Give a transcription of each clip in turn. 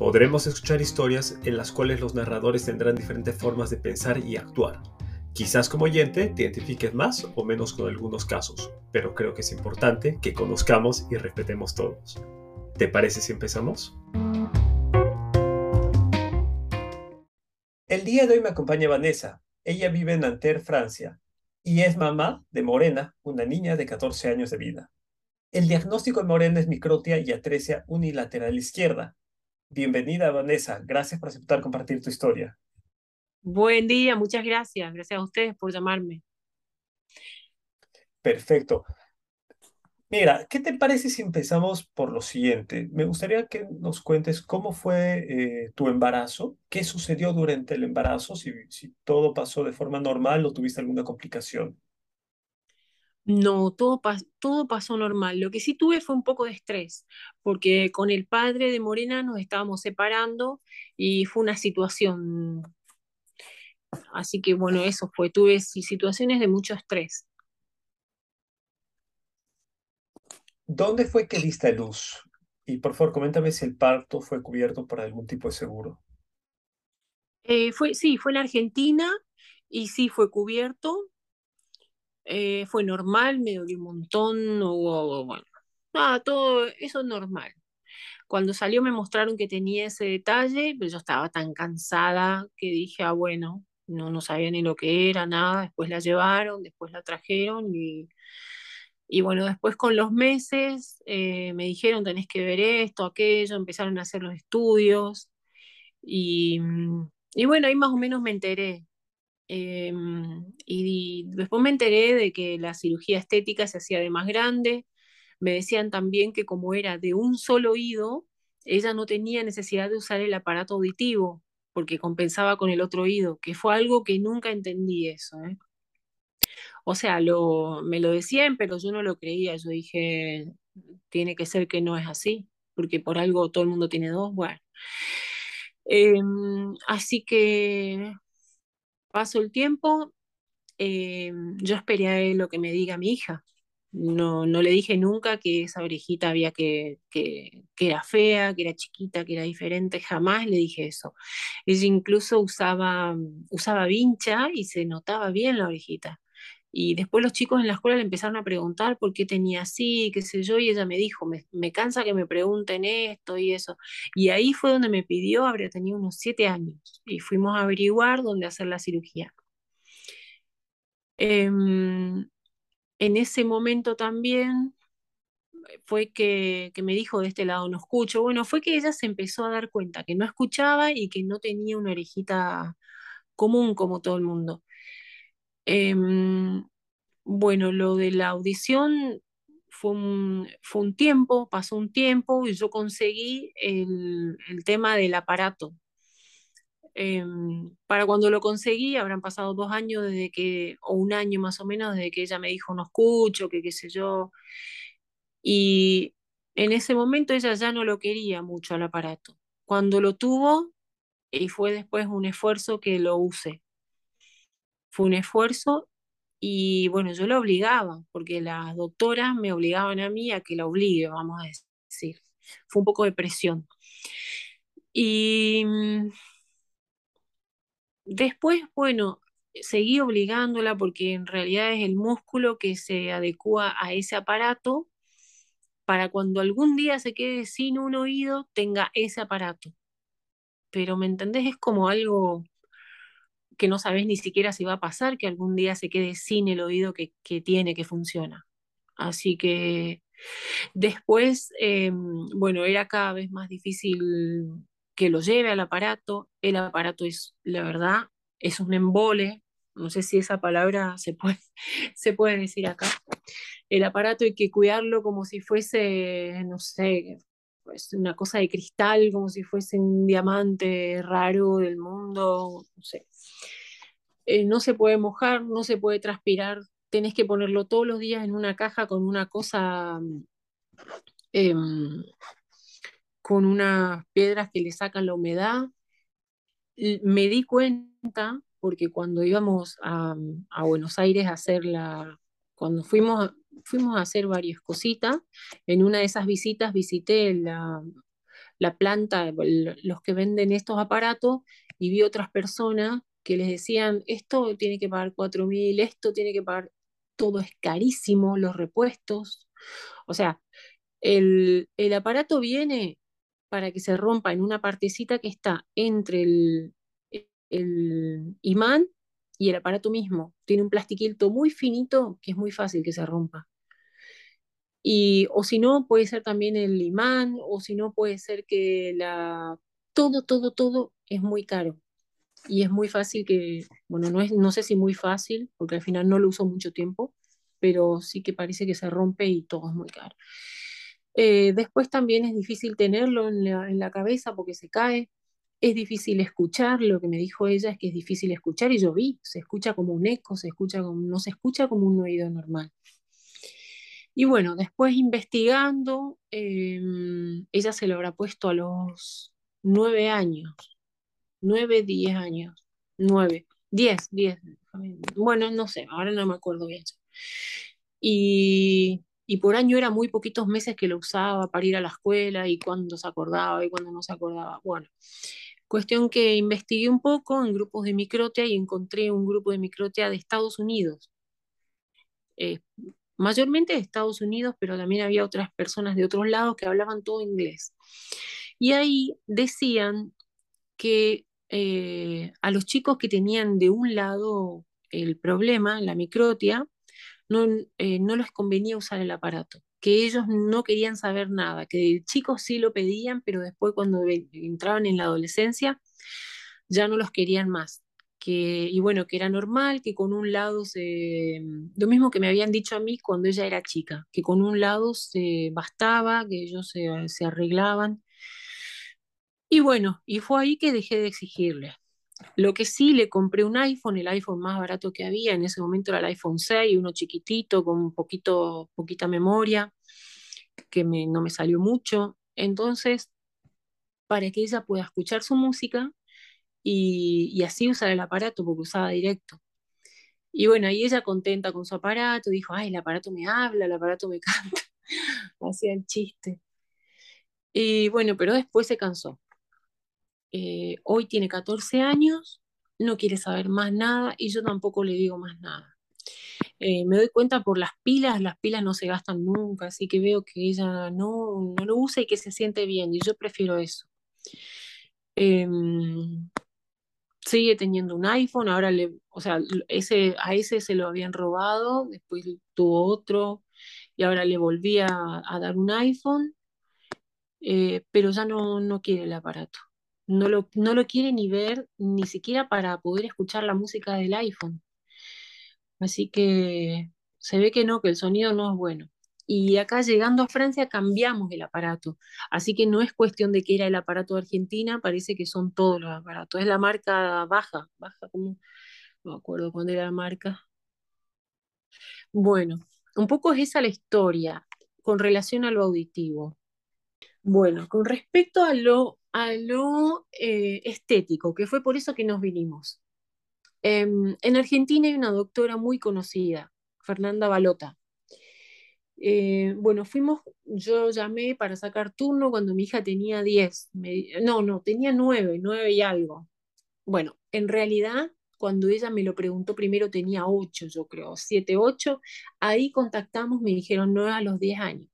Podremos escuchar historias en las cuales los narradores tendrán diferentes formas de pensar y actuar. Quizás como oyente te identifiques más o menos con algunos casos, pero creo que es importante que conozcamos y respetemos todos. ¿Te parece si empezamos? El día de hoy me acompaña Vanessa. Ella vive en Nanterre, Francia, y es mamá de Morena, una niña de 14 años de vida. El diagnóstico de Morena es microtia y atresia unilateral izquierda, Bienvenida, Vanessa. Gracias por aceptar compartir tu historia. Buen día, muchas gracias. Gracias a ustedes por llamarme. Perfecto. Mira, ¿qué te parece si empezamos por lo siguiente? Me gustaría que nos cuentes cómo fue eh, tu embarazo, qué sucedió durante el embarazo, si, si todo pasó de forma normal o tuviste alguna complicación. No, todo, todo pasó normal. Lo que sí tuve fue un poco de estrés, porque con el padre de Morena nos estábamos separando y fue una situación. Así que bueno, eso fue. Tuve situaciones de mucho estrés. ¿Dónde fue que diste luz? Y por favor, coméntame si el parto fue cubierto por algún tipo de seguro. Eh, fue, sí, fue en Argentina y sí fue cubierto. Eh, fue normal, me dolió un montón, hubo, bueno, nada, todo eso normal. Cuando salió me mostraron que tenía ese detalle, pero yo estaba tan cansada que dije, ah, bueno, no, no sabía ni lo que era, nada, después la llevaron, después la trajeron y, y bueno, después con los meses eh, me dijeron, tenés que ver esto, aquello, empezaron a hacer los estudios y, y bueno, ahí más o menos me enteré. Em, y, después me enteré de que la cirugía estética se hacía de más grande. Me decían también que como era de un solo oído, ella no tenía necesidad de usar el aparato auditivo porque compensaba con el otro oído, que fue algo que nunca entendí eso. ¿eh? O sea, lo, me lo decían, pero yo no lo creía. Yo dije, tiene que ser que no es así, porque por algo todo el mundo tiene dos. Bueno. Em, así que Paso el tiempo, eh, yo esperé lo que me diga mi hija. No, no le dije nunca que esa orejita había que, que, que, era fea, que era chiquita, que era diferente, jamás le dije eso. Ella incluso usaba, usaba vincha y se notaba bien la orejita. Y después los chicos en la escuela le empezaron a preguntar por qué tenía así, qué sé yo, y ella me dijo, me, cansa que me pregunten esto y eso. Y ahí fue donde me pidió, habría tenido unos siete años, y fuimos a averiguar dónde hacer la cirugía. Em, en ese momento también fue que, que, me dijo de este lado no escucho. Bueno, fue que ella se empezó a dar cuenta que no escuchaba y que no tenía una orejita común como todo el mundo. Em, bueno, lo de la audición fue un, tiempo, pasó un tiempo y yo conseguí el, el tema del aparato. Em, para cuando lo conseguí, habrán pasado dos años desde que, o un año más o menos, desde que ella me dijo no escucho, que qué sé yo. Y en ese momento ella ya no lo quería mucho al aparato. Cuando lo tuvo, y fue después un esfuerzo que lo use fue un esfuerzo y bueno, yo lo obligaba, porque las doctoras me obligaban a mí a que la obligue, vamos a decir. Fue un poco de presión. Y mm, después, bueno, seguí obligándola porque en realidad es el músculo que se adecua a ese aparato para cuando algún día se quede sin un oído, tenga ese aparato. Pero, ¿me entendés? Es como algo que no sabes ni siquiera si va a pasar, que algún día se quede sin el oído que, tiene, que funciona. Así que después, em, bueno, era cada vez más difícil que lo lleve al aparato. El aparato es, la verdad, es un embole. No sé si esa palabra se puede, se puede decir acá. El aparato hay que cuidarlo como si fuese, no sé, pues una cosa de cristal, como si fuese un diamante raro del mundo, no sé. Eh, no se puede mojar, no se puede transpirar, tenés que ponerlo todos los días en una caja con una cosa, em, con unas piedras que le sacan la humedad. Me di cuenta, porque cuando íbamos a, a Buenos Aires a hacer la, cuando fuimos, fuimos a hacer varias cositas, en una de esas visitas visité la, la planta, los que venden estos aparatos, y vi otras personas que les decían, esto tiene que pagar 4 mil, esto tiene que pagar, todo es carísimo, los repuestos. O sea, el, el aparato viene para que se rompa en una partecita que está entre el, el imán y el aparato mismo. Tiene un plastiquito muy finito que es muy fácil que se rompa. Y, o si no, puede ser también el imán, o si no, puede ser que la... Todo, todo, todo es muy caro. Y es muy fácil que, bueno, no, es, no sé si muy fácil, porque al final no lo uso mucho tiempo, pero sí que parece que se rompe y todo es muy caro. Eh, después también es difícil tenerlo en la, en la cabeza porque se cae. Es difícil escuchar, lo que me dijo ella es que es difícil escuchar y yo vi, se escucha como un eco, se escucha como, no se escucha como un oído normal. Y bueno, después investigando, em, ella se lo habrá puesto a los nueve años, nueve, diez años, nueve, diez, diez, bueno, no sé, ahora no me acuerdo bien. Y, y por año era muy poquitos meses que lo usaba para ir a la escuela y cuando se acordaba y cuando no se acordaba. Bueno, cuestión que investigué un poco en grupos de microtia y encontré un grupo de microtia de Estados Unidos. Eh, mayormente de Estados Unidos, pero también había otras personas de otros lados que hablaban todo inglés. Y ahí decían que eh, a los chicos que tenían de un lado el problema, la microtia, no, eh, no les convenía usar el aparato, que ellos no querían saber nada, que chicos sí lo pedían, pero después cuando entraban en la adolescencia ya no los querían más que, y bueno, que era normal, que con un lado se, lo mismo que me habían dicho a mí cuando ella era chica, que con un lado se bastaba, que ellos se, se arreglaban. Y bueno, y fue ahí que dejé de exigirle. Lo que sí, le compré un iPhone, el iPhone más barato que había, en ese momento era el iPhone 6, uno chiquitito, con poquito, poquita memoria, que me, no me salió mucho. Entonces, para que ella pueda escuchar su música, y, así usar el aparato porque usaba directo. Y bueno, ahí ella contenta con su aparato, dijo, ay, el aparato me habla, el aparato me canta, hacía el chiste. Y bueno, pero después se cansó. Eh, hoy tiene 14 años, no quiere saber más nada y yo tampoco le digo más nada. Eh, me doy cuenta por las pilas, las pilas no se gastan nunca, así que veo que ella no, no lo usa y que se siente bien y yo prefiero eso. Em, sigue teniendo un iPhone, ahora le, o sea, a ese se lo habían robado, después tuvo otro y ahora le volví a, dar un iPhone, eh, pero ya no, no quiere el aparato. No lo, no lo quiere ni ver, ni siquiera para poder escuchar la música del iPhone. Así que se ve que no, que el sonido no es bueno y acá llegando a Francia cambiamos el aparato. Así que no es cuestión de que era el aparato de Argentina, parece que son todos los aparatos. Es la marca baja, baja como, no me acuerdo cuándo era la marca. Bueno, un poco es esa la historia con relación a lo auditivo. Bueno, con respecto a lo, a lo eh, estético, que fue por eso que nos vinimos. Em, en Argentina hay una doctora muy conocida, Fernanda Balota, eh, bueno, fuimos, yo llamé para sacar turno cuando mi hija tenía 10, no, no, tenía 9, 9 y algo. Bueno, en realidad, cuando ella me lo preguntó primero tenía 8, yo creo, 7, 8, ahí contactamos, me dijeron 9 a los 10 años.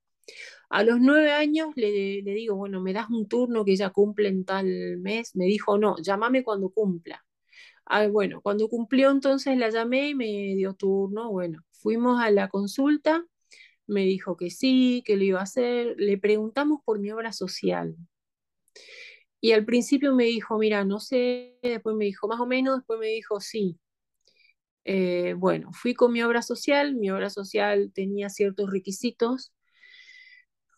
A los 9 años le, digo, bueno, ¿me das un turno que ella cumple en tal mes? Me dijo, no, llámame cuando cumpla. Ah, bueno, cuando cumplió entonces la llamé y me dio turno, bueno, fuimos a la consulta me dijo que sí, que lo iba a hacer. Le preguntamos por mi obra social. Y al principio me dijo, mira, no sé, después me dijo más o menos, después me dijo sí. Eh, bueno, fui con mi obra social, mi obra social tenía ciertos requisitos,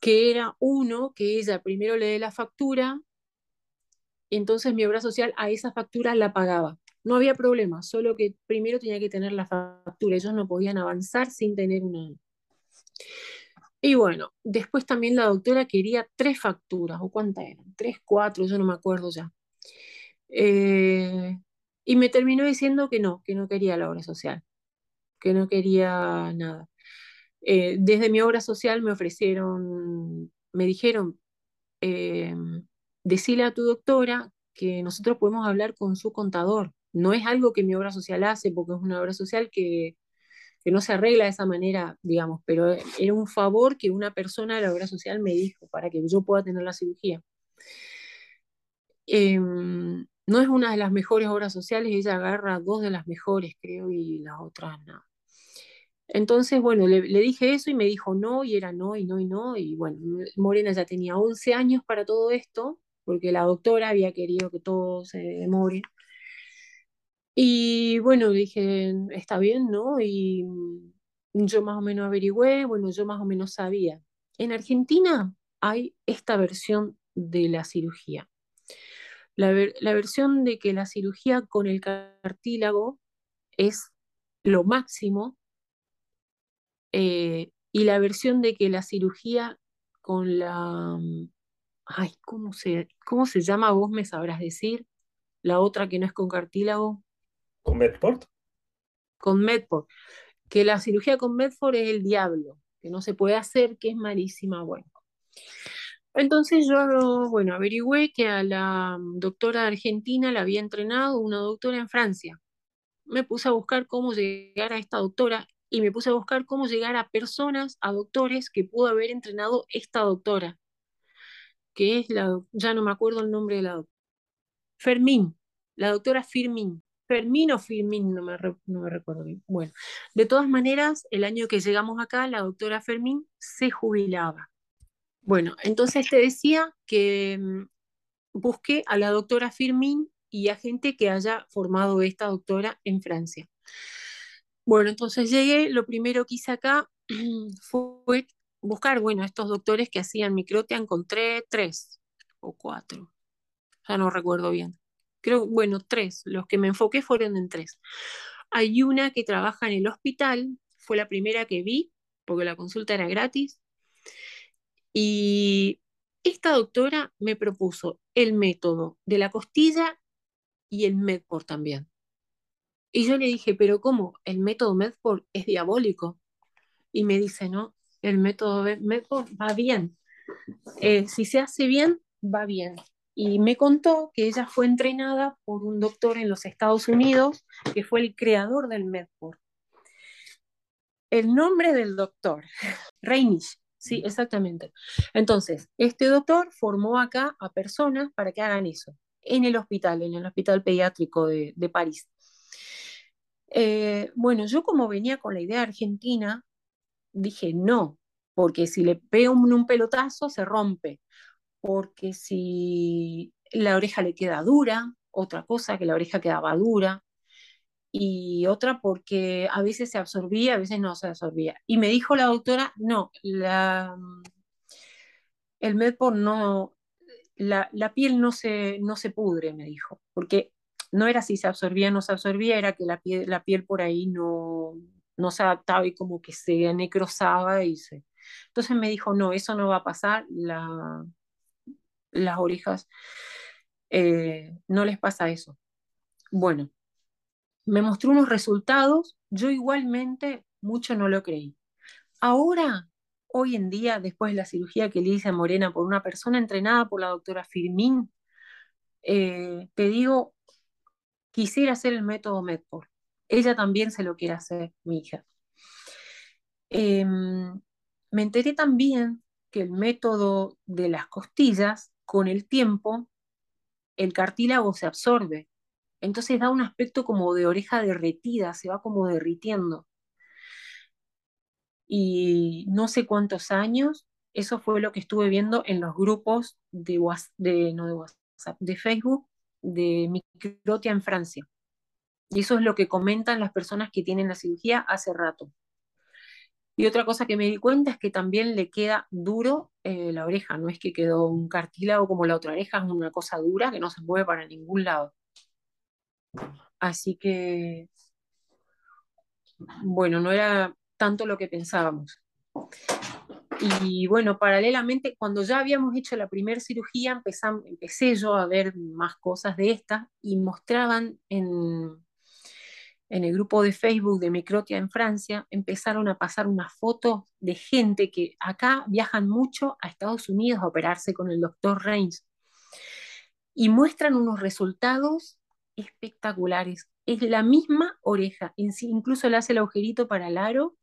que era uno, que ella primero le dé la factura, y entonces mi obra social a esa factura la pagaba. no había problema, solo que primero tenía que tener la factura, ellos no podían avanzar sin tener una... Y bueno, después también la doctora quería tres facturas, o cuántas eran, tres, cuatro, yo no me acuerdo ya. Eh, y me terminó diciendo que no, que no quería la obra social, que no quería nada. Eh, desde mi obra social me ofrecieron, me dijeron, eh, decile a tu doctora que nosotros podemos hablar con su contador. No es algo que mi obra social hace, porque es una obra social que, que no se arregla de esa manera, digamos, pero era un favor que una persona de la obra social me dijo para que yo pueda tener la cirugía. Em, no es una de las mejores obras sociales, ella agarra dos de las mejores, creo, y las otras nada. Entonces, bueno, le, dije eso y me dijo no, y era no, y no, y no, y bueno, Morena ya tenía 11 años para todo esto, porque la doctora había querido que todo se demore. Y bueno, dije, está bien, ¿no? Y yo más o menos averigüé, bueno, yo más o menos sabía. En Argentina hay esta versión de la cirugía. La, la versión de que la cirugía con el cartílago es lo máximo eh, y la versión de que la cirugía con la... Mm, ay, ¿cómo se, ¿cómo se llama? Vos me sabrás decir. La otra que no es con cartílago. ¿Con Medford? Con Medford. Que la cirugía con Medford es el diablo, que no se puede hacer, que es malísima. Bueno. Entonces yo, bueno, averigüé que a la mm, doctora argentina la había entrenado una doctora en Francia. Me puse a buscar cómo llegar a esta doctora y me puse a buscar cómo llegar a personas, a doctores que pudo haber entrenado esta doctora, que es la, ya no me acuerdo el nombre de la doctora. Fermín, la doctora Firmín. Fermín o Firmín, no me, no me recuerdo bien. Bueno, de todas maneras, el año que llegamos acá, la doctora Fermín se jubilaba. Bueno, entonces te decía que mm, busqué a la doctora Firmín y a gente que haya formado esta doctora en Francia. Bueno, entonces llegué, lo primero que hice acá fue buscar, bueno, estos doctores que hacían microtia, encontré tres o cuatro, ya no recuerdo bien. Creo, bueno, tres, los que me enfoqué fueron en tres. Hay una que trabaja en el hospital, fue la primera que vi, porque la consulta era gratis, y esta doctora me propuso el método de la costilla y el Medport también. Y yo le dije, pero ¿cómo? El método Medford es diabólico. Y me dice, no, el método Medford va bien. Eh, si se hace bien, va bien. Y me contó que ella fue entrenada por un doctor en los Estados Unidos, que fue el creador del Medford. El nombre del doctor, Reinish, sí, exactamente. Entonces, este doctor formó acá a personas para que hagan eso, en el hospital, en el hospital pediátrico de, de París. Eh, bueno, yo como venía con la idea argentina, dije no, porque si le pego un, pelotazo se rompe, porque si la oreja le queda dura, otra cosa que la oreja quedaba dura, y otra porque a veces se absorbía, a veces no se absorbía. Y me dijo la doctora, no, la, el Medpor no, la, la, piel no se, no se pudre, me dijo, porque no era si se absorbía o no se absorbía, era que la piel, la piel por ahí no, no se adaptaba y como que se necrosaba y se... Entonces me dijo, no, eso no va a pasar, la, las orejas eh, no les pasa eso. Bueno, me mostró unos resultados, yo igualmente mucho no lo creí. Ahora, hoy en día, después de la cirugía que le hice a Morena por una persona entrenada por la doctora Firmín, eh, te digo, quisiera hacer el método Medford. Ella también se lo quiere hacer, mi hija. Em, me enteré también que el método de las costillas, con el tiempo, el cartílago se absorbe. Entonces da un aspecto como de oreja derretida, se va como derritiendo. Y no sé cuántos años, eso fue lo que estuve viendo en los grupos de WhatsApp, de Facebook, de microtia en Francia. Y eso es lo que comentan las personas que tienen la cirugía hace rato. Y otra cosa que me di cuenta es que también le queda duro eh, la oreja, no es que quedó un cartílago como la otra oreja, es una cosa dura que no se mueve para ningún lado. Así que, bueno, no era tanto lo que pensábamos. Y bueno, paralelamente, cuando ya habíamos hecho la primera cirugía, empecé yo a ver más cosas de estas y mostraban en, en el grupo de Facebook de Microtia en Francia, empezaron a pasar unas fotos de gente que acá viajan mucho a Estados Unidos a operarse con el doctor Reigns y muestran unos resultados espectaculares. Es la misma oreja, incluso le hace el agujerito para el aro,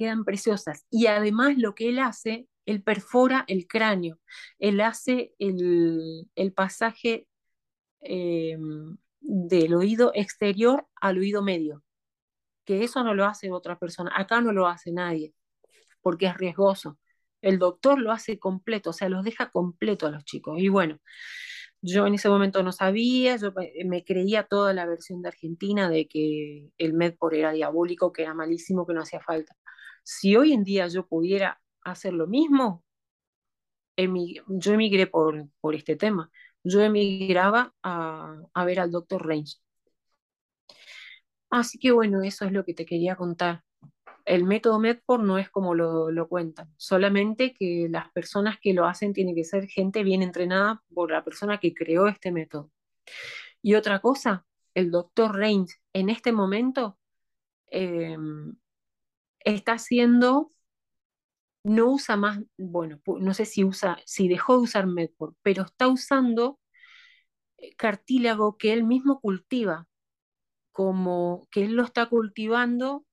quedan preciosas. Y además lo que él hace, él perfora el cráneo, él hace el, pasaje eh, del oído exterior al oído medio, que eso no lo hace otra persona, acá no lo hace nadie, porque es riesgoso. El doctor lo hace completo, o sea, los deja completo a los chicos. Y bueno, yo en ese momento no sabía, yo me creía toda la versión de Argentina de que el Medpor era diabólico, que era malísimo, que no hacía falta. Si hoy en día yo pudiera hacer lo mismo, yo emigré por, por este tema yo emigraba a, a ver al doctor Reigns. Así que bueno, eso es lo que te quería contar. El método Medport no es como lo, lo, cuentan, solamente que las personas que lo hacen tienen que ser gente bien entrenada por la persona que creó este método. Y otra cosa, el doctor Reigns en este momento em, está haciendo, no usa más, bueno, no sé si usa, si dejó de usar Medport, pero está usando eh, cartílago que él mismo cultiva, como que él lo está cultivando,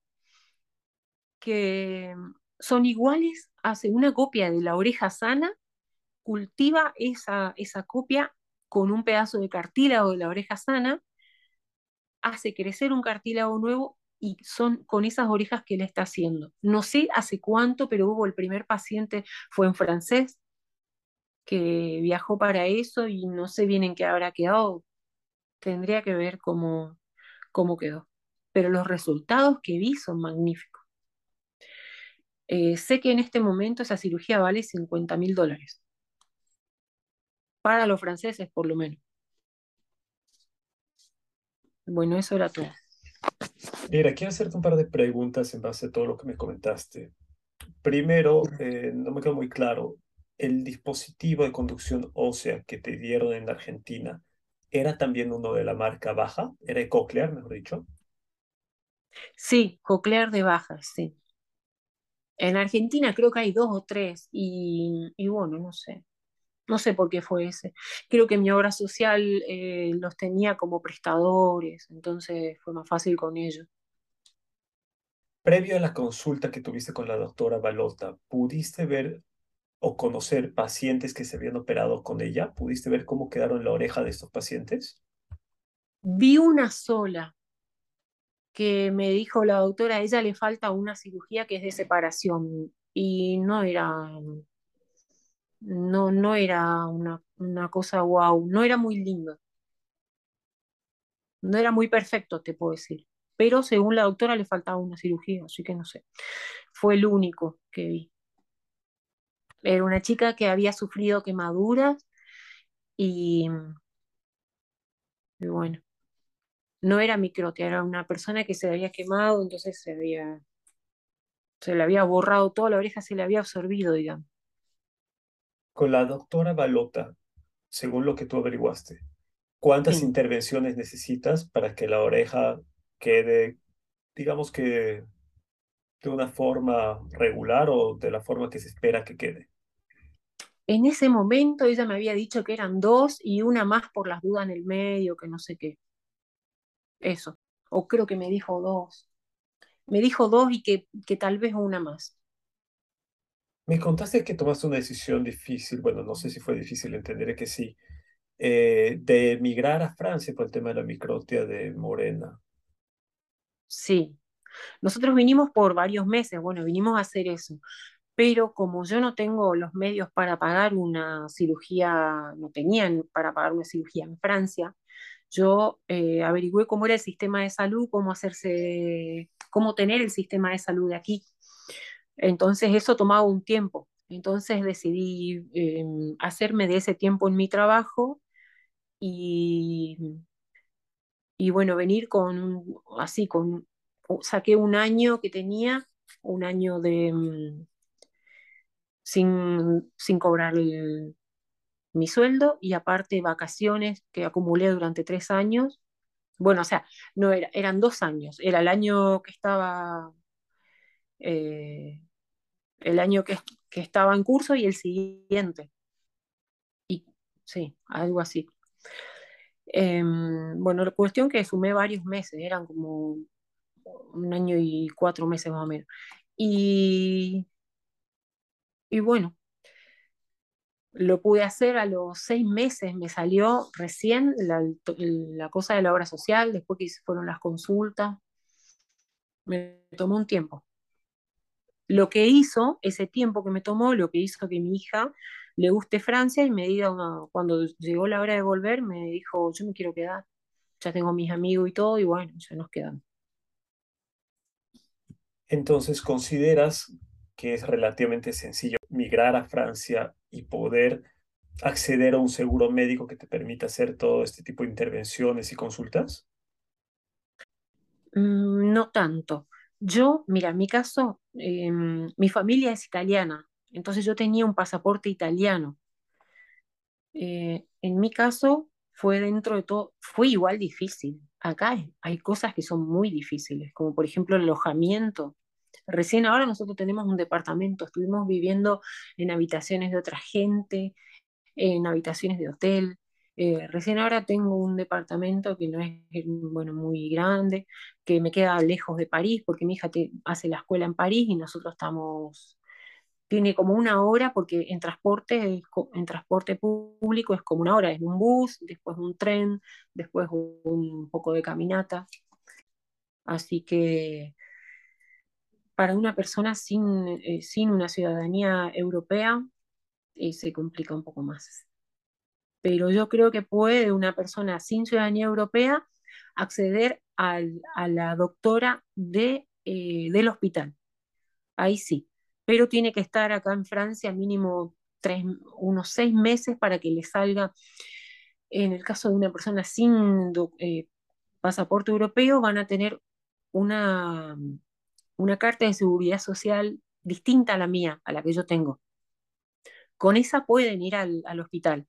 que son iguales, hace una copia de la oreja sana, cultiva esa, esa copia con un pedazo de cartílago de la oreja sana, hace crecer un cartílago nuevo y son con esas orejas que él está haciendo. No sé hace cuánto, pero hubo el primer paciente, fue en francés, que viajó para eso y no sé bien en qué habrá quedado. Tendría que ver cómo, cómo quedó. Pero los resultados que vi son magníficos. Eh, sé que en este momento esa cirugía vale 50 mil dólares. Para los franceses, por lo menos. Bueno, eso era todo. Mira, quiero hacerte un par de preguntas en base a todo lo que me comentaste. Primero, eh, no me quedó muy claro el dispositivo de conducción ósea que te dieron en Argentina era también uno de la marca baja, era coclear, mejor dicho. Sí, coclear de baja, sí. En Argentina creo que hay dos o tres y, bueno, no sé. No sé por qué fue ese. Creo que mi obra social eh, los tenía como prestadores, entonces fue más fácil con ellos. Previo a la consulta que tuviste con la doctora Balota, ¿pudiste ver o conocer pacientes que se habían operado con ella? ¿Pudiste ver cómo quedaron la oreja de estos pacientes? Vi una sola que me dijo la doctora, a ella le falta una cirugía que es de separación y no era no, no era una, una cosa wow, no era muy lindo. No era muy perfecto, te puedo decir. Pero según la doctora le faltaba una cirugía, así que no sé. Fue el único que vi. Era una chica que había sufrido quemaduras y, bueno, no era microtia, era una persona que se había quemado, entonces se había, se le había borrado toda la oreja, se le había absorbido, digamos. Con la doctora Balota, según lo que tú averiguaste, ¿cuántas intervenciones necesitas para que la oreja quede, digamos que de una forma regular o de la forma que se espera que quede? En ese momento ella me había dicho que eran dos y una más por las dudas en el medio, que no sé qué. Eso. O creo que me dijo dos. Me dijo dos y que, que tal vez una más. Me contaste que tomaste una decisión difícil, bueno, no sé si fue difícil, entenderé que sí, eh, de emigrar a Francia por el tema de la microtia de Morena. Sí, nosotros vinimos por varios meses, bueno, vinimos a hacer eso, pero como yo no tengo los medios para pagar una cirugía, no tenían para pagar una cirugía en Francia, yo eh, averigüé cómo era el sistema de salud, cómo hacerse, cómo tener el sistema de salud de aquí. Entonces eso tomaba un tiempo. Entonces decidí em, hacerme de ese tiempo en mi trabajo y y bueno, venir con, así, con, saqué un año que tenía, un año de, mm, sin, sin cobrar mi sueldo y aparte vacaciones que acumulé durante tres años. Bueno, o sea, no era, eran dos años. Era el año que estaba, eh, el año que, que, estaba en curso y el siguiente. Y sí, algo así. Eh, bueno, la cuestión que sumé varios meses, eran como un año y cuatro meses más o menos. Y, y bueno, lo pude hacer a los seis meses, me salió recién la, la, cosa de la obra social, después que fueron las consultas, me tomó un tiempo. Lo que hizo, ese tiempo que me tomó, lo que hizo que mi hija le guste Francia y me diga, cuando llegó la hora de volver, me dijo, yo me quiero quedar, ya tengo mis amigos y todo, y bueno, ya nos quedamos. Entonces, ¿consideras que es relativamente sencillo migrar a Francia y poder acceder a un seguro médico que te permita hacer todo este tipo de intervenciones y consultas? Mm, no tanto. Yo, mira, en mi caso, eh, mi familia es italiana, entonces yo tenía un pasaporte italiano. Eh, en mi caso, fue dentro de todo, fue igual difícil. Acá hay, hay cosas que son muy difíciles, como por ejemplo el alojamiento. Recién ahora nosotros tenemos un departamento, estuvimos viviendo en habitaciones de otra gente, en habitaciones de hotel. Eh, recién ahora tengo un departamento que no es bueno, muy grande, que me queda lejos de París, porque mi hija hace la escuela en París y nosotros estamos, tiene como una hora, porque en transporte, en transporte público es como una hora, es un bus, después un tren, después un poco de caminata. Así que para una persona sin, eh, sin una ciudadanía europea eh, se complica un poco más. Pero yo creo que puede una persona sin ciudadanía europea acceder a la doctora de, eh, del hospital. Ahí sí. Pero tiene que estar acá en Francia mínimo tres, unos seis meses para que le salga. En el caso de una persona sin eh, pasaporte europeo, van a tener una, una carta de seguridad social distinta a la mía, a la que yo tengo. Con esa pueden ir al hospital.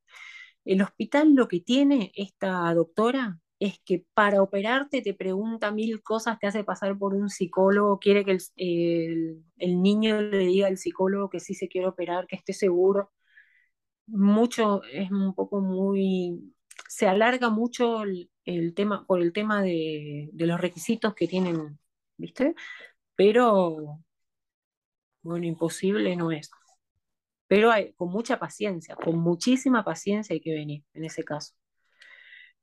El hospital lo que tiene esta doctora es que para operarte te pregunta mil cosas, te hace pasar por un psicólogo, quiere que el, niño le diga al psicólogo que sí se quiere operar, que esté seguro. Mucho, es un poco muy, se alarga mucho el, el tema, por el tema de, de, los requisitos que tienen, ¿viste? Pero, bueno, imposible no es. Pero hay, con mucha paciencia, con muchísima paciencia hay que venir en ese caso.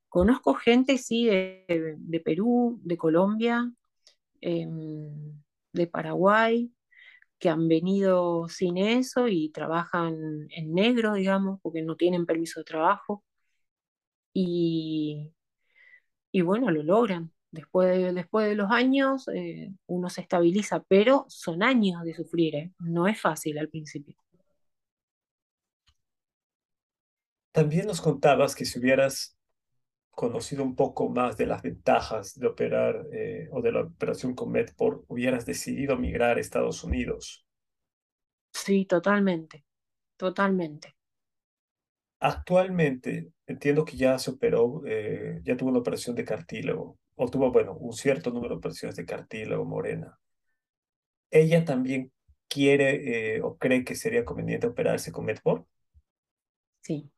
Conozco gente, sí, de, Perú, de Colombia, eh, de Paraguay, que han venido sin eso y trabajan en negro, digamos, porque no tienen permiso de trabajo. Y, y bueno, lo logran. Después de, después de los años, eh, uno se estabiliza, pero son años de sufrir, ¿eh? no es fácil al principio. También nos contabas que si hubieras conocido un poco más de las ventajas de operar eh, o de la operación con Medport, hubieras decidido migrar a Estados Unidos. Sí, totalmente, totalmente. Actualmente, entiendo que ya se operó, eh, ya tuvo una operación de cartílago, o tuvo, bueno, un cierto número de operaciones de cartílago morena. ¿Ella también quiere eh, o cree que sería conveniente operarse con Medport? Sí.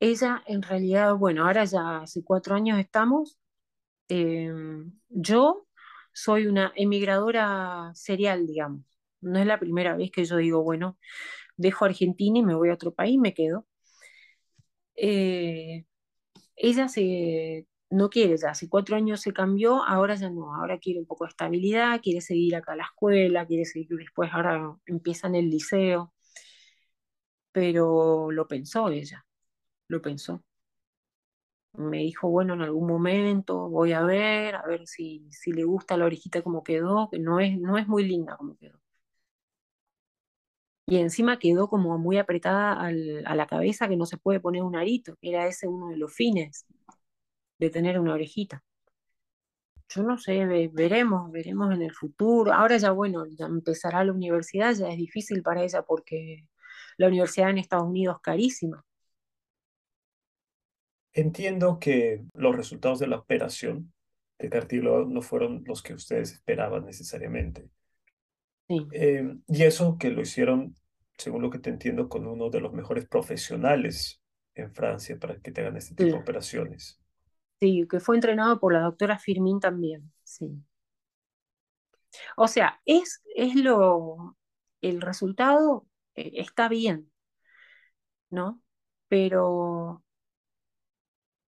Ella, en realidad, bueno, ahora ya hace cuatro años estamos. Eh, yo soy una emigradora serial, digamos. No es la primera vez que yo digo, bueno, dejo Argentina y me voy a otro país, me quedo. Eh, ella se, no quiere ya, hace cuatro años se cambió, ahora ya no, ahora quiere un poco de estabilidad, quiere seguir acá a la escuela, quiere seguir después, ahora empieza en el liceo, pero lo pensó ella, lo pensó. Me dijo, bueno, en algún momento voy a ver, a ver si, si le gusta la orejita como quedó, que no es, no es muy linda como quedó y encima quedó como muy apretada a la cabeza que no se puede poner un arito, era ese uno de los fines. de tener una orejita. Yo no sé, veremos, veremos en el futuro. Ahora ya, bueno, ya empezará la universidad, ya es difícil para ella porque la universidad en Estados Unidos es carísima. Entiendo que los resultados de la operación de cartílago no fueron los que ustedes esperaban necesariamente. Sí. Eh, y eso que lo hicieron, según lo que te entiendo, con uno de los mejores profesionales en Francia para que te hagan este tipo de operaciones. Sí, que fue entrenado por la doctora Firmin también, sí. O sea, es, es lo, el resultado eh, está bien, ¿no? Pero,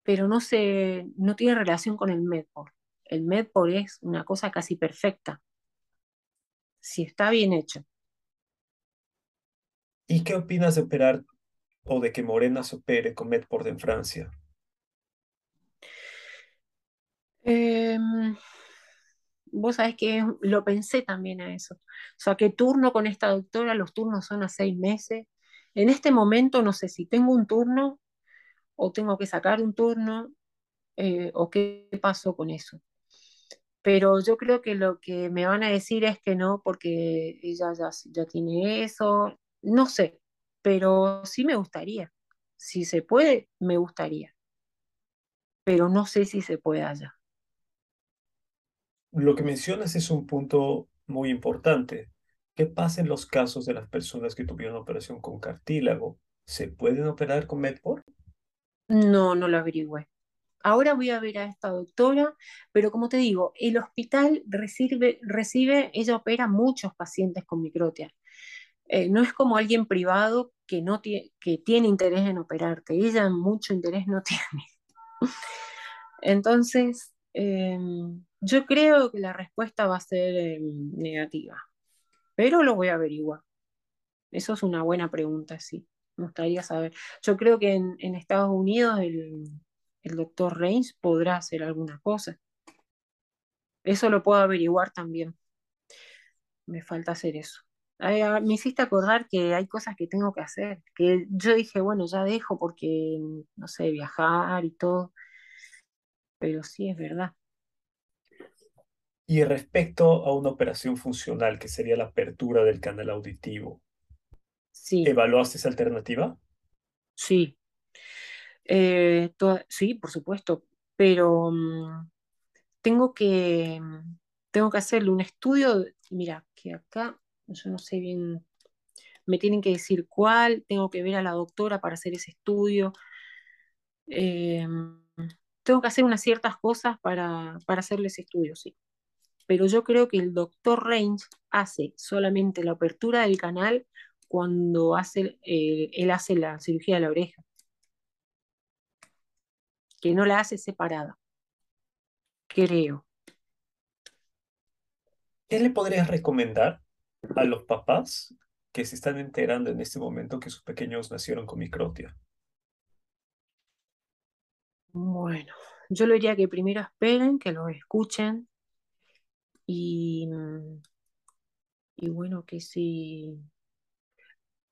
pero no se, no tiene relación con el Medpor. El Medpor es una cosa casi perfecta, si está bien hecho. ¿Y qué opinas de operar o de que Morena se opere con Medport en Francia? Em, vos sabés que lo pensé también a eso. O sea, que turno con esta doctora, los turnos son a seis meses. En este momento no sé si tengo un turno o tengo que sacar un turno eh, o qué pasó con eso. Pero yo creo que lo que me van a decir es que no, porque ella ya, ya tiene eso. No sé, pero sí me gustaría. Si se puede, me gustaría. Pero no sé si se puede allá lo que mencionas es un punto muy importante. ¿Qué pasa en los casos de las personas que tuvieron operación con cartílago? ¿Se pueden operar con Medport? No, no lo averigüé. Ahora voy a ver a esta doctora, pero como te digo, el hospital recibe, recibe ella opera muchos pacientes con microtia. Eh, no es como alguien privado que, no tiene, que tiene interés en operarte. Ella mucho interés no tiene. Entonces, em, yo creo que la respuesta va a ser em, negativa, pero lo voy a averiguar. Eso es una buena pregunta, sí. Me gustaría saber. Yo creo que en, Estados Unidos el, doctor Reigns podrá hacer alguna cosa. Eso lo puedo averiguar también. Me falta hacer eso. Ah, me hiciste acordar que hay cosas que tengo que hacer, que yo dije, bueno, ya dejo porque, no sé, viajar y todo, pero sí es verdad. Y respecto a una operación funcional, que sería la apertura del canal auditivo, sí. ¿evaluaste esa alternativa? Sí. Eh, sí, por supuesto, pero mm, tengo que, mm, tengo que hacerle un estudio. Mira, que acá yo no sé bien, me tienen que decir cuál, tengo que ver a la doctora para hacer ese estudio. Eh, tengo que hacer unas ciertas cosas para, para hacerle ese estudio, sí pero yo creo que el doctor Range hace solamente la apertura del canal cuando hace, eh, él hace la cirugía de la oreja, que no la hace separada, creo. ¿Qué le podrías recomendar a los papás que se están enterando en este momento que sus pequeños nacieron con microtia? Bueno, yo le diría que primero esperen, que los escuchen, y, y bueno, que si,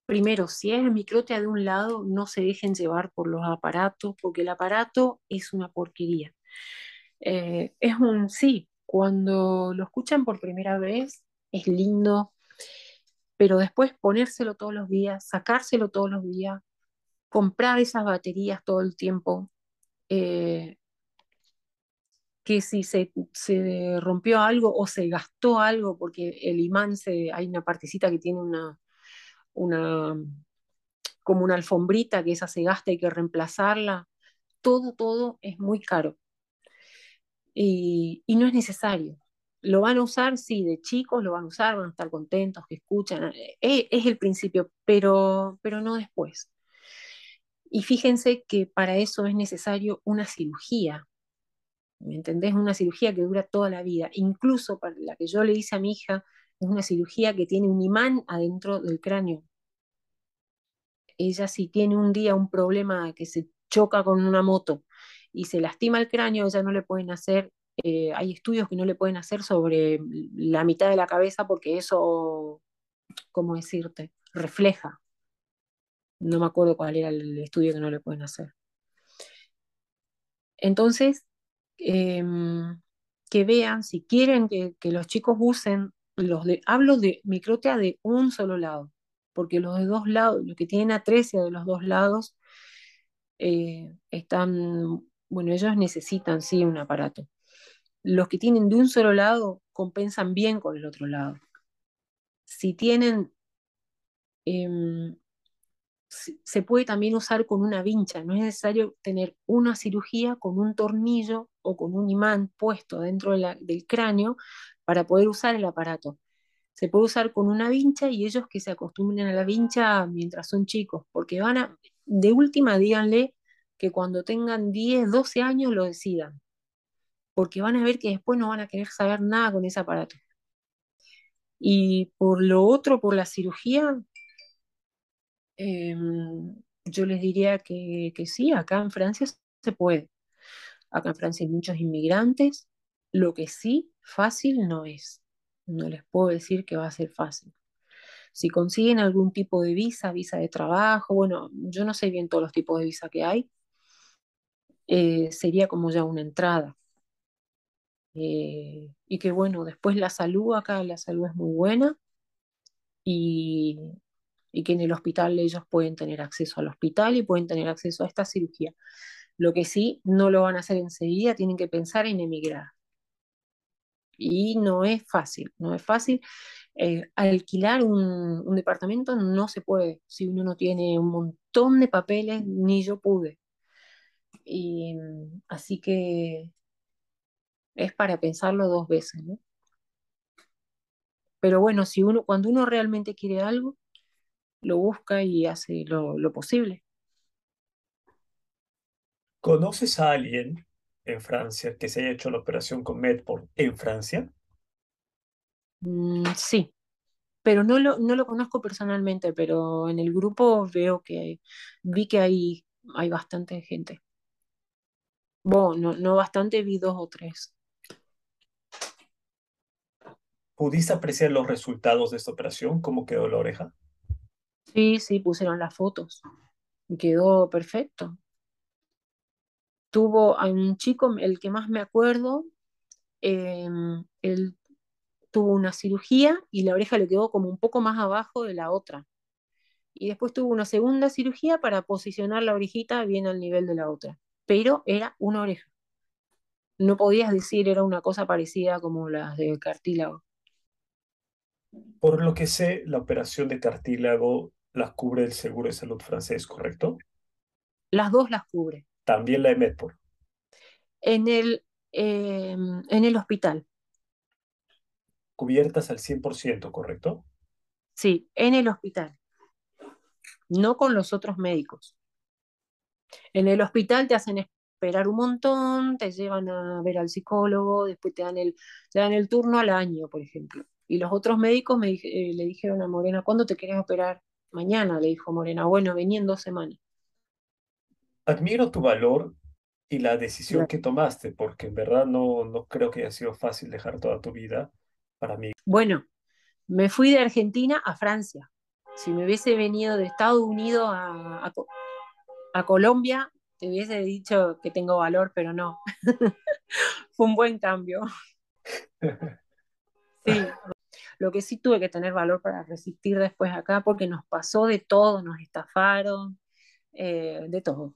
primero, si es microtia de un lado, no se dejen llevar por los aparatos, porque el aparato es una porquería. Eh, es un sí, cuando lo escuchan por primera vez, es lindo, pero después ponérselo todos los días, sacárselo todos los días, comprar esas baterías todo el tiempo, eh, que si se, rompió algo o se gastó algo, porque el imán, se, hay una partecita que tiene una, una, como una alfombrita que esa se gasta, hay que reemplazarla, todo, todo es muy caro. Y, no es necesario. Lo van a usar, sí, de chicos lo van a usar, van a estar contentos, que escuchan, es, es el principio, pero, pero no después. Y fíjense que para eso es necesario una cirugía, ¿me entendés? Una cirugía que dura toda la vida. Incluso para la que yo le hice a mi hija, es una cirugía que tiene un imán adentro del cráneo. Ella si tiene un día un problema que se choca con una moto y se lastima el cráneo, ella no le pueden hacer, eh, hay estudios que no le pueden hacer sobre la mitad de la cabeza porque eso, ¿cómo decirte? Refleja. No me acuerdo cuál era el estudio que no le pueden hacer. Entonces, em, que vean, si quieren que, que los chicos usen los de, hablo de microtia de un solo lado, porque los de dos lados, los que tienen atresia de los dos lados, eh, están, bueno, ellos necesitan sí un aparato. Los que tienen de un solo lado compensan bien con el otro lado. Si tienen, eh, se puede también usar con una vincha, no es necesario tener una cirugía con un tornillo o con un imán puesto dentro del cráneo para poder usar el aparato. Se puede usar con una vincha y ellos que se acostumbren a la vincha mientras son chicos, porque van a, de última díganle que cuando tengan 10, 12 años lo decidan, porque van a ver que después no van a querer saber nada con ese aparato. Y por lo otro, por la cirugía, eh, yo les diría que, que sí, acá en Francia se puede. Acá en Francia hay muchos inmigrantes, lo que sí, fácil no es. No les puedo decir que va a ser fácil. Si consiguen algún tipo de visa, visa de trabajo, bueno, yo no sé bien todos los tipos de visa que hay, eh, sería como ya una entrada. Eh, y que bueno, después la salud acá, la salud es muy buena y, y que en el hospital ellos pueden tener acceso al hospital y pueden tener acceso a esta cirugía. Lo que sí, no lo van a hacer enseguida, tienen que pensar en emigrar. Y no es fácil, no es fácil. Eh, alquilar un, un, departamento no se puede si uno no tiene un montón de papeles, ni yo pude. Y, así que es para pensarlo dos veces. Pero bueno, si uno, cuando uno realmente quiere algo, lo busca y hace lo, lo posible. ¿Conoces a alguien en Francia que se haya hecho la operación con Medport en Francia? Mm, sí, pero no lo, no lo conozco personalmente, pero en el grupo veo que vi que hay, hay bastante gente. Bueno, no, no bastante, vi dos o tres. ¿Pudiste apreciar los resultados de esta operación? ¿Cómo quedó la oreja? Sí, sí, pusieron las fotos. Quedó perfecto. Tuvo a un chico, el que más me acuerdo, eh, él tuvo una cirugía y la oreja le quedó como un poco más abajo de la otra. Y después tuvo una segunda cirugía para posicionar la orejita bien al nivel de la otra. Pero era una oreja. No podías decir era una cosa parecida como las de cartílago. Por lo que sé, la operación de cartílago la cubre el seguro de salud francés, ¿correcto? Las dos las cubre. También la de. En el, eh, en el hospital. Cubiertas al 100%, ¿correcto? Sí, en el hospital. No con los otros médicos. En el hospital te hacen esperar un montón, te llevan a ver al psicólogo, después te dan el, te dan el turno al año, por ejemplo. Y los otros médicos me, eh, le dijeron a Morena, ¿cuándo te querés operar? Mañana, le dijo Morena. Bueno, vení en dos semanas. Admiro tu valor y la decisión que tomaste, porque en verdad no, no creo que haya sido fácil dejar toda tu vida para mí. Bueno, me fui de Argentina a Francia. Si me hubiese venido de Estados Unidos a, a, a Colombia, te hubiese dicho que tengo valor, pero no. Fue un buen cambio. sí. Lo que sí tuve que tener valor para resistir después acá, porque nos pasó de todo, nos estafaron, eh, de todo.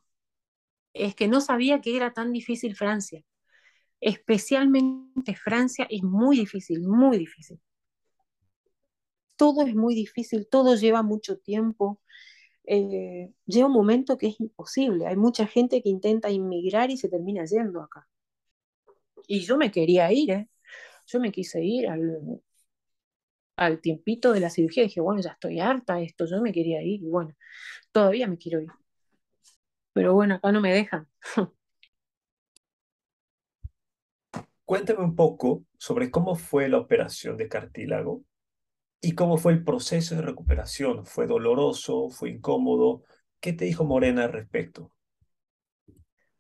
Es que no sabía que era tan difícil Francia. Especialmente Francia es muy difícil, muy difícil. Todo es muy difícil, todo lleva mucho tiempo. Eh, llega un momento que es imposible. Hay mucha gente que intenta inmigrar y se termina yendo acá. Y yo me quería ir, ¿eh? Yo me quise ir al, al tiempito de la cirugía. Dije, bueno, ya estoy harta de esto, yo me quería ir. Y bueno, todavía me quiero ir. Pero bueno, acá no me dejan. Cuéntame un poco sobre cómo fue la operación de cartílago y cómo fue el proceso de recuperación. ¿Fue doloroso? ¿Fue incómodo? ¿Qué te dijo Morena al respecto?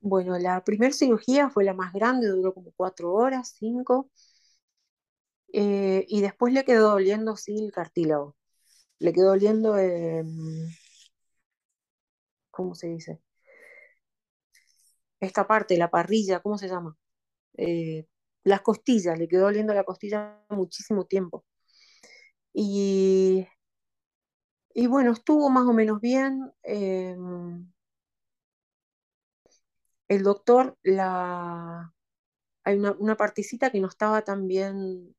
Bueno, la primera cirugía fue la más grande, duró como cuatro horas, cinco, eh, y después le quedó doliendo, sí, el cartílago. Le quedó doliendo, eh, ¿cómo se dice? Esta parte, la parrilla, ¿cómo se llama? Eh, las costillas, le quedó oliendo la costilla muchísimo tiempo. Y, y bueno, estuvo más o menos bien. Eh, el doctor, la, hay una, una, partecita que no estaba tan bien,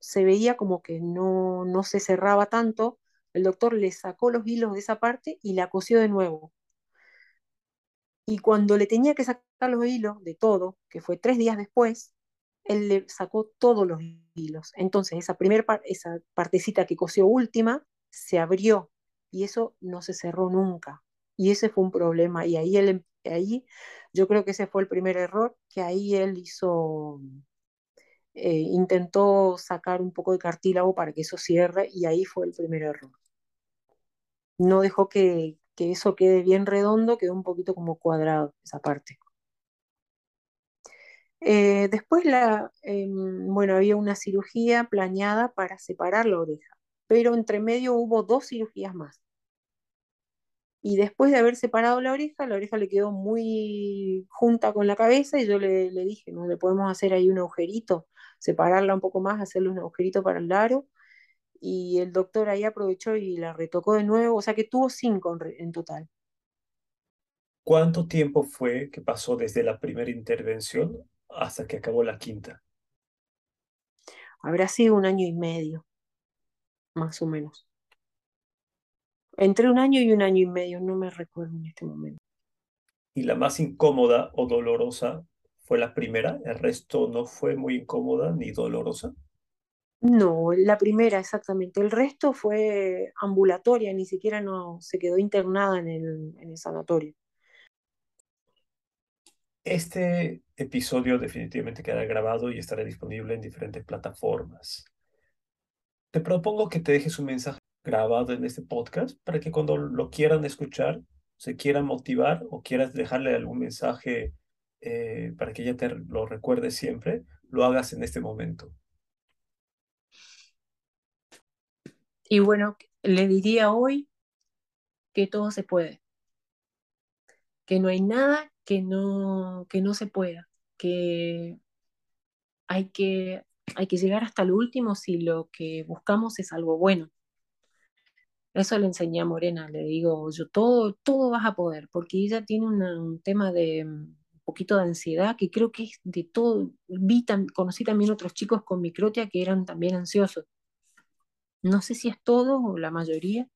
se veía como que no, no se cerraba tanto. El doctor le sacó los hilos de esa parte y la cosió de nuevo. Y cuando le tenía que sacar los hilos de todo, que fue tres días después, él le sacó todos los hilos. Entonces, esa primera esa partecita que cosió última se abrió y eso no se cerró nunca. Y ese fue un problema. Y ahí, él, ahí yo creo que ese fue el primer error, que ahí él hizo, eh, intentó sacar un poco de cartílago para que eso cierre y ahí fue el primer error. No dejó que, que eso quede bien redondo, quedó un poquito como cuadrado esa parte. Eh, después, la, eh, bueno, había una cirugía planeada para separar la oreja, pero entre medio hubo dos cirugías más. Y después de haber separado la oreja, la oreja le quedó muy junta con la cabeza y yo le, le dije, ¿no? Le podemos hacer ahí un agujerito, separarla un poco más, hacerle un agujerito para el aro. Y el doctor ahí aprovechó y la retocó de nuevo, o sea que tuvo cinco en, total. ¿Cuánto tiempo fue que pasó desde la primera intervención hasta que acabó la quinta? Habrá sido un año y medio, más o menos. Entre un año y un año y medio, no me recuerdo en este momento. ¿Y la más incómoda o dolorosa fue la primera? ¿El resto no fue muy incómoda ni dolorosa? No, la primera exactamente. El resto fue ambulatoria, ni siquiera no se quedó internada en el, en el sanatorio. Este episodio definitivamente quedará grabado y estará disponible en diferentes plataformas. Te propongo que te dejes un mensaje grabado en este podcast para que cuando lo quieran escuchar, se quieran motivar o quieras dejarle algún mensaje eh, para que ella te lo recuerde siempre, lo hagas en este momento. Y bueno, le diría hoy que todo se puede, que no hay nada que no, que no se pueda, que hay, que hay que llegar hasta lo último si lo que buscamos es algo bueno. Eso le enseñé a Morena, le digo, yo todo, todo vas a poder, porque ella tiene un tema de un poquito de ansiedad, que creo que es de todo. Vi, conocí también otros chicos con microtia que eran también ansiosos. No sé si es todo o la mayoría.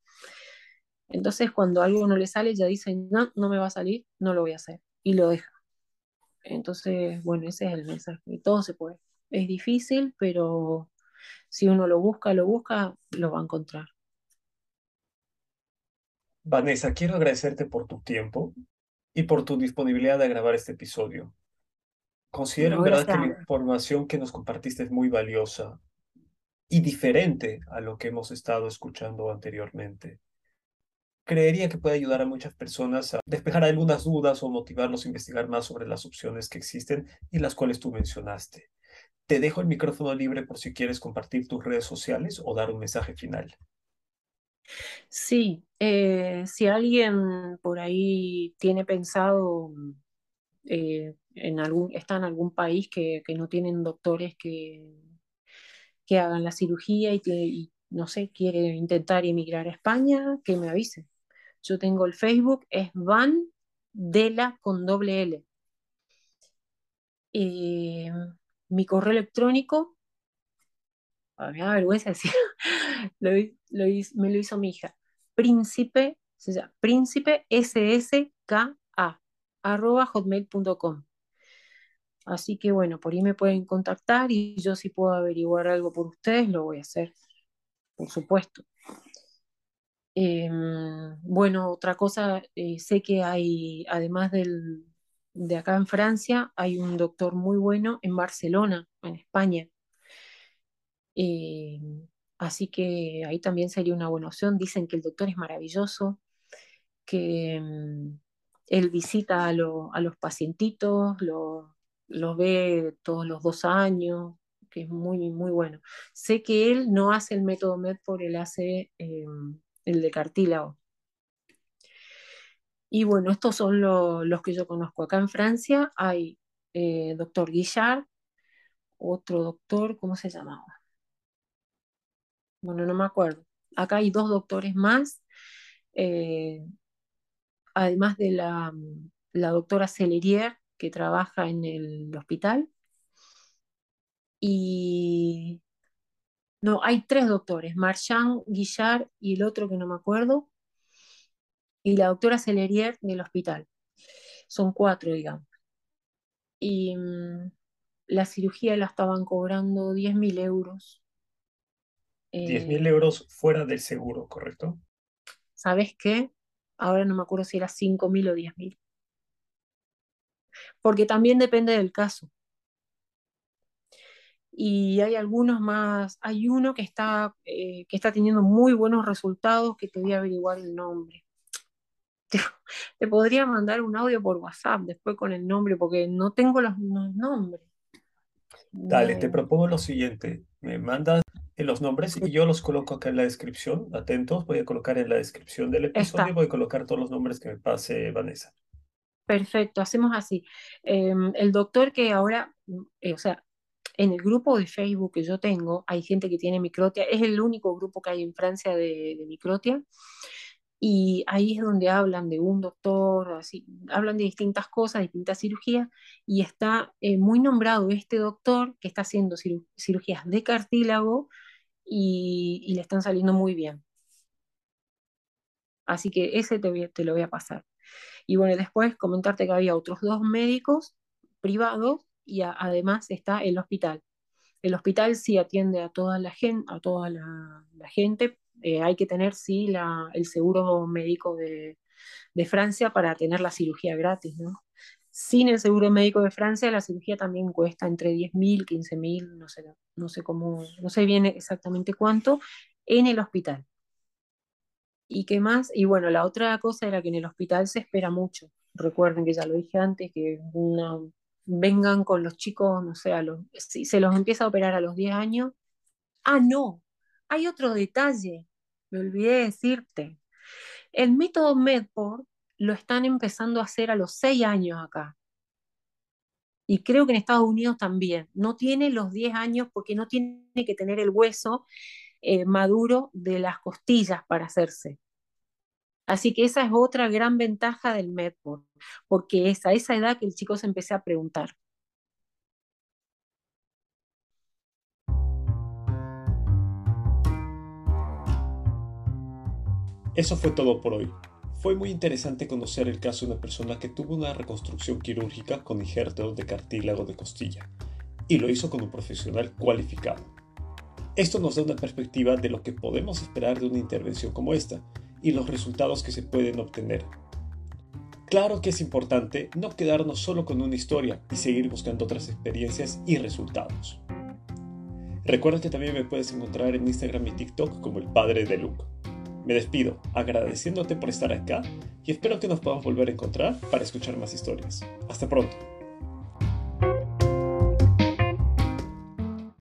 Entonces, cuando algo no le sale, ya dice, no, no me va a salir, no lo voy a hacer y lo deja. Entonces, bueno, ese es el mensaje. todo se puede. Es difícil, pero si uno lo busca, lo busca, lo va a encontrar. Vanessa, quiero agradecerte por tu tiempo y por tu disponibilidad de grabar este episodio. Considero no, verdad que la información que nos compartiste es muy valiosa y diferente a lo que hemos estado escuchando anteriormente creería que puede ayudar a muchas personas a despejar algunas dudas o motivarlos a investigar más sobre las opciones que existen y las cuales tú mencionaste. Te dejo el micrófono libre por si quieres compartir tus redes sociales o dar un mensaje final. Sí, eh, si alguien por ahí tiene pensado, eh, en algún, está en algún país que, que no tienen doctores que, que hagan la cirugía y, y, no sé, quiere intentar emigrar a España, que me avise. Yo tengo el Facebook, es Van Dela con doble L. Eh, mi correo electrónico, me da vergüenza decir, lo, lo, me lo hizo mi hija, príncipe, se llama, príncipe sska arroba hotmail.com. Así que bueno, por ahí me pueden contactar y yo si puedo averiguar algo por ustedes, lo voy a hacer, por supuesto. Eh, bueno, otra cosa, eh, sé que hay, además del, de acá en Francia, hay un doctor muy bueno en Barcelona, en España. Eh, así que ahí también sería una buena opción. Dicen que el doctor es maravilloso, que mm, él visita a, lo, a los pacientitos, los ve todos los dos años, que es muy, muy bueno. Sé que él no hace el método MED, por él hace em, el de cartílago. Y bueno, estos son los que yo conozco. Acá en Francia hay eh, doctor Guillard, otro doctor, ¿cómo se llamaba? Bueno, no me acuerdo. Acá hay dos doctores más, eh, además de la, la doctora Celerier, que trabaja en el hospital. Y no, hay tres doctores, Marchand, Guillard y el otro que no me acuerdo, y la doctora Celerier del hospital. Son cuatro, digamos. Y mm, la cirugía la estaban cobrando 10.000 euros. 10.000 eh, euros fuera del seguro, ¿correcto? ¿Sabes qué? Ahora no me acuerdo si era 5.000 o 10.000. Porque también depende del caso y hay algunos más, hay uno que está, eh, que está teniendo muy buenos resultados, que te voy a averiguar el nombre. Te, podría mandar un audio por WhatsApp después con el nombre, porque no tengo los, nombres. Dale, te propongo lo siguiente, me mandas los nombres y yo los coloco acá en la descripción, atentos, voy a colocar en la descripción del episodio, voy a colocar todos los nombres que me pase Vanessa. Perfecto, hacemos así. Em, el doctor que ahora, eh, o sea, en el grupo de Facebook que yo tengo, hay gente que tiene microtia, es el único grupo que hay en Francia de, microtia, y ahí es donde hablan de un doctor, así, hablan de distintas cosas, distintas cirugías, y está eh, muy nombrado este doctor que está haciendo cirugías de cartílago y, le están saliendo muy bien. Así que ese te, te lo voy a pasar. Y bueno, después comentarte que había otros dos médicos privados y además está el hospital. El hospital sí atiende a toda la gente, a toda la, gente. Eh, hay que tener sí la, el seguro médico de, de, Francia para tener la cirugía gratis, ¿no? Sin el seguro médico de Francia, la cirugía también cuesta entre 10.000, 15.000, no sé, no sé cómo, no sé bien exactamente cuánto, en el hospital. ¿Y qué más? Y bueno, la otra cosa era que en el hospital se espera mucho. Recuerden que ya lo dije antes, que vengan con los chicos, no sé, los, si se los empieza a operar a los 10 años. Ah, no, hay otro detalle, me olvidé de decirte. El método Medport lo están empezando a hacer a los 6 años acá. Y creo que en Estados Unidos también. No tiene los 10 años porque no tiene que tener el hueso eh, maduro de las costillas para hacerse. Así que esa es otra gran ventaja del Medport, porque es a esa edad que el chico se empecé a preguntar. Eso fue todo por hoy. Fue muy interesante conocer el caso de una persona que tuvo una reconstrucción quirúrgica con injerto de cartílago de costilla y lo hizo con un profesional cualificado. Esto nos da una perspectiva de lo que podemos esperar de una intervención como esta y los resultados que se pueden obtener. Claro que es importante no quedarnos solo con una historia y seguir buscando otras experiencias y resultados. Recuerda que también me puedes encontrar en Instagram y TikTok como el padre de Luke. Me despido agradeciéndote por estar acá y espero que nos podamos volver a encontrar para escuchar más historias. Hasta pronto.